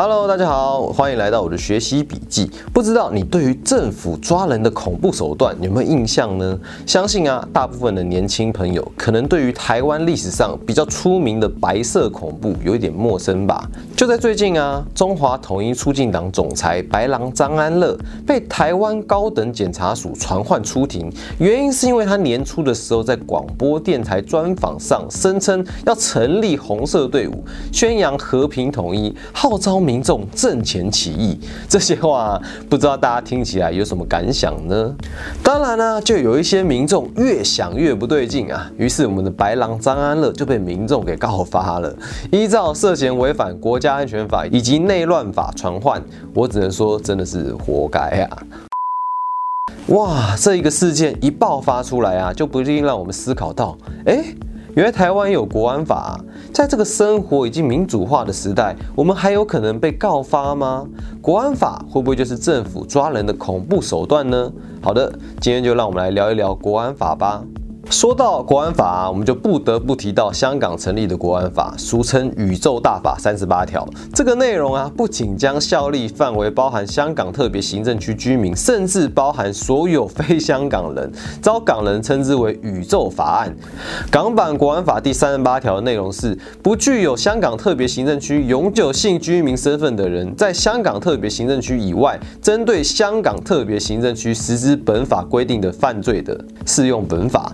Hello，大家好，欢迎来到我的学习笔记。不知道你对于政府抓人的恐怖手段有没有印象呢？相信啊，大部分的年轻朋友可能对于台湾历史上比较出名的白色恐怖有一点陌生吧。就在最近啊，中华统一促进党总裁白狼张安乐被台湾高等检察署传唤出庭，原因是因为他年初的时候在广播电台专访上声称要成立红色队伍，宣扬和平统一，号召。民众挣钱起义，这些话不知道大家听起来有什么感想呢？当然呢，就有一些民众越想越不对劲啊，于是我们的白狼张安乐就被民众给告发了，依照涉嫌违反国家安全法以及内乱法传唤，我只能说真的是活该啊！哇，这一个事件一爆发出来啊，就不一定让我们思考到，哎。原来台湾有国安法，在这个生活已经民主化的时代，我们还有可能被告发吗？国安法会不会就是政府抓人的恐怖手段呢？好的，今天就让我们来聊一聊国安法吧。说到国安法，我们就不得不提到香港成立的国安法，俗称“宇宙大法”三十八条。这个内容啊，不仅将效力范围包含香港特别行政区居民，甚至包含所有非香港人，遭港人称之为“宇宙法案”。港版国安法第三十八条的内容是：不具有香港特别行政区永久性居民身份的人，在香港特别行政区以外，针对香港特别行政区实施本法规定的犯罪的，适用本法。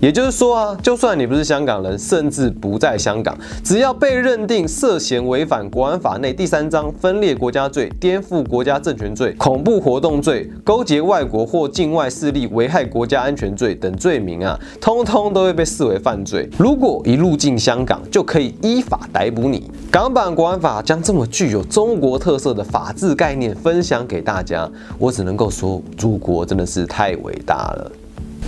也就是说啊，就算你不是香港人，甚至不在香港，只要被认定涉嫌违反国安法内第三章分裂国家罪、颠覆国家政权罪、恐怖活动罪、勾结外国或境外势力危害国家安全罪等罪名啊，通通都会被视为犯罪。如果一入境香港，就可以依法逮捕你。港版国安法将这么具有中国特色的法治概念分享给大家，我只能够说，祖国真的是太伟大了。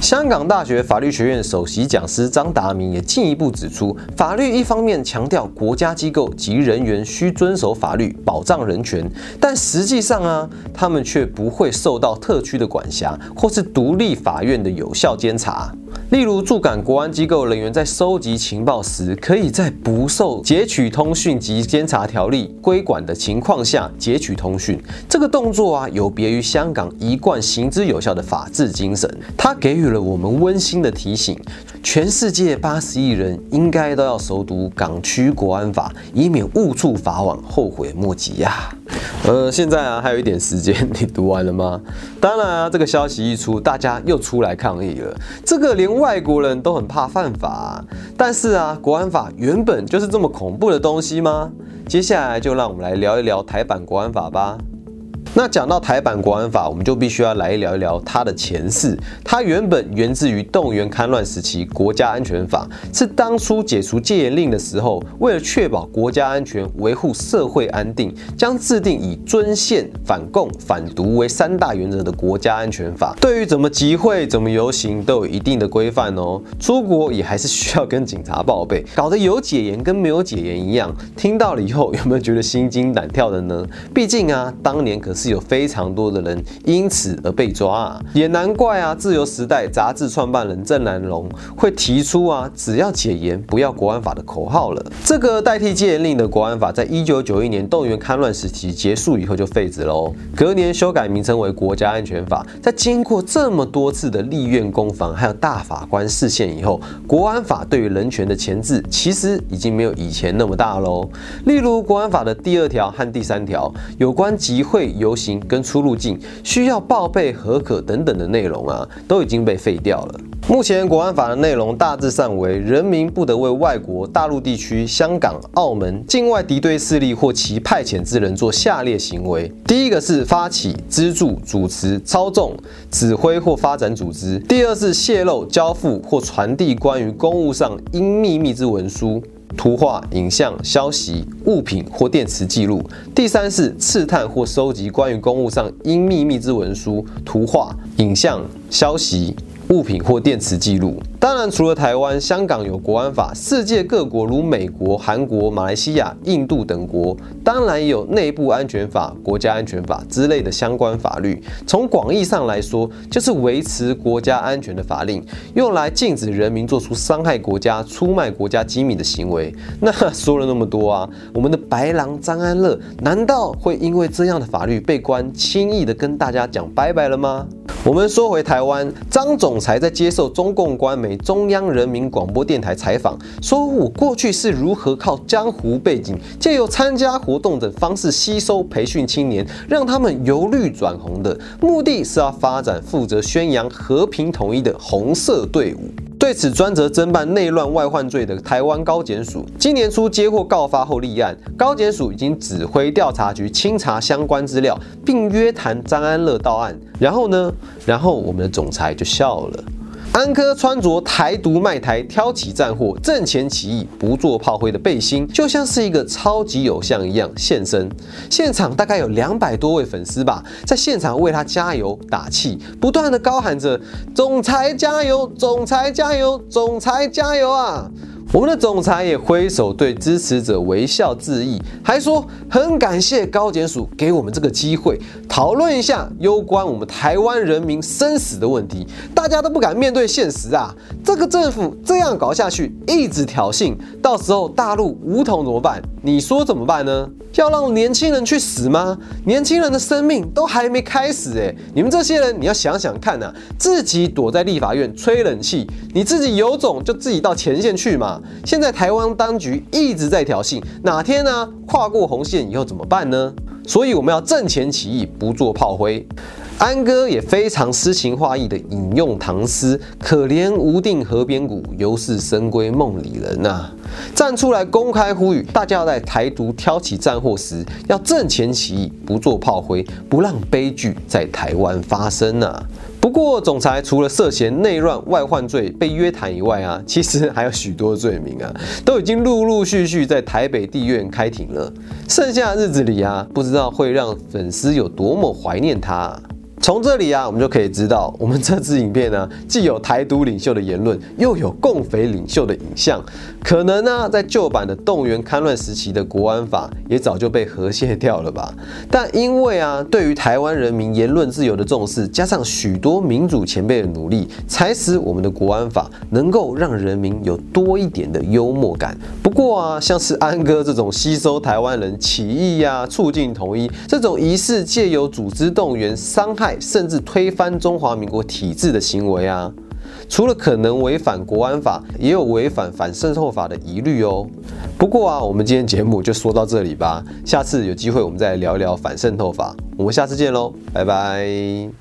香港大学法律学院首席讲师张达明也进一步指出，法律一方面强调国家机构及人员需遵守法律、保障人权，但实际上啊，他们却不会受到特区的管辖，或是独立法院的有效监察。例如，驻港国安机构人员在收集情报时，可以在不受截取通讯及监察条例规管的情况下截取通讯。这个动作啊，有别于香港一贯行之有效的法治精神。它给予了我们温馨的提醒：全世界八十亿人应该都要熟读港区国安法，以免误触法网，后悔莫及呀。呃，现在啊，还有一点时间，你读完了吗？当然啊，这个消息一出，大家又出来抗议了。这个连外国人都很怕犯法，但是啊，国安法原本就是这么恐怖的东西吗？接下来就让我们来聊一聊台版国安法吧。那讲到台版国安法，我们就必须要来聊一聊它的前世。它原本源自于动员戡乱时期国家安全法，是当初解除戒严令的时候，为了确保国家安全、维护社会安定，将制定以遵宪、反共、反独为三大原则的国家安全法。对于怎么集会、怎么游行都有一定的规范哦。出国也还是需要跟警察报备，搞得有解严跟没有解严一样。听到了以后，有没有觉得心惊胆跳的呢？毕竟啊，当年可是。是有非常多的人因此而被抓啊，也难怪啊，《自由时代》杂志创办人郑南龙会提出啊，只要解严，不要国安法的口号了。这个代替戒严令的国安法，在一九九一年动员戡乱时期结束以后就废止喽，隔年修改名称为国家安全法。在经过这么多次的立院攻防，还有大法官视线以后，国安法对于人权的钳制其实已经没有以前那么大喽。例如国安法的第二条和第三条，有关集会有。游行跟出入境需要报备合可等等的内容啊，都已经被废掉了。目前国安法的内容大致上为：人民不得为外国、大陆地区、香港、澳门境外敌对势力或其派遣之人做下列行为。第一个是发起、资助、主持、操纵、指挥或发展组织；第二是泄露、交付或传递关于公务上应秘密之文书。图画、影像、消息、物品或电磁记录；第三是刺探或收集关于公务上应秘密之文书、图画、影像、消息、物品或电池记录。当然，除了台湾、香港有国安法，世界各国如美国、韩国、马来西亚、印度等国，当然也有内部安全法、国家安全法之类的相关法律。从广义上来说，就是维持国家安全的法令，用来禁止人民做出伤害国家、出卖国家机密的行为。那说了那么多啊，我们的白狼张安乐，难道会因为这样的法律被关，轻易的跟大家讲拜拜了吗？我们说回台湾，张总才在接受中共官媒中央人民广播电台采访，说我过去是如何靠江湖背景，借由参加活动等方式吸收培训青年，让他们由绿转红的，目的是要发展负责宣扬和平统一的红色队伍。对此，专责侦办内乱外患罪的台湾高检署，今年初接获告发后立案，高检署已经指挥调查局清查相关资料，并约谈张安乐到案。然后呢？然后我们的总裁就笑了。安哥穿着台独卖台、挑起战火、阵前起义、不做炮灰的背心，就像是一个超级偶像一样现身。现场大概有两百多位粉丝吧，在现场为他加油打气，不断的高喊着“总裁加油，总裁加油，总裁加油啊！”我们的总裁也挥手对支持者微笑致意，还说很感谢高检署给我们这个机会，讨论一下攸关我们台湾人民生死的问题。大家都不敢面对现实啊！这个政府这样搞下去，一直挑衅，到时候大陆武统怎么办？你说怎么办呢？要让年轻人去死吗？年轻人的生命都还没开始哎！你们这些人，你要想想看呐，自己躲在立法院吹冷气，你自己有种就自己到前线去嘛！现在台湾当局一直在挑衅，哪天呢跨过红线以后怎么办呢？所以我们要阵前起义，不做炮灰。安哥也非常诗情画意的引用唐诗：“可怜无定河边骨，犹是深闺梦里人。”呐，站出来公开呼吁，大家要在台独挑起战祸时，要阵前起义，不做炮灰，不让悲剧在台湾发生呐。不过，总裁除了涉嫌内乱外患罪被约谈以外啊，其实还有许多罪名啊，都已经陆陆续续在台北地院开庭了。剩下日子里啊，不知道会让粉丝有多么怀念他。从这里啊，我们就可以知道，我们这支影片呢，既有台独领袖的言论，又有共匪领袖的影像。可能呢，在旧版的动员戡乱时期的国安法也早就被和谐掉了吧？但因为啊，对于台湾人民言论自由的重视，加上许多民主前辈的努力，才使我们的国安法能够让人民有多一点的幽默感。不过啊，像是安哥这种吸收台湾人起义呀、促进统一这种疑似借由组织动员伤害。甚至推翻中华民国体制的行为啊，除了可能违反国安法，也有违反反渗透法的疑虑哦。不过啊，我们今天节目就说到这里吧，下次有机会我们再聊一聊反渗透法。我们下次见喽，拜拜。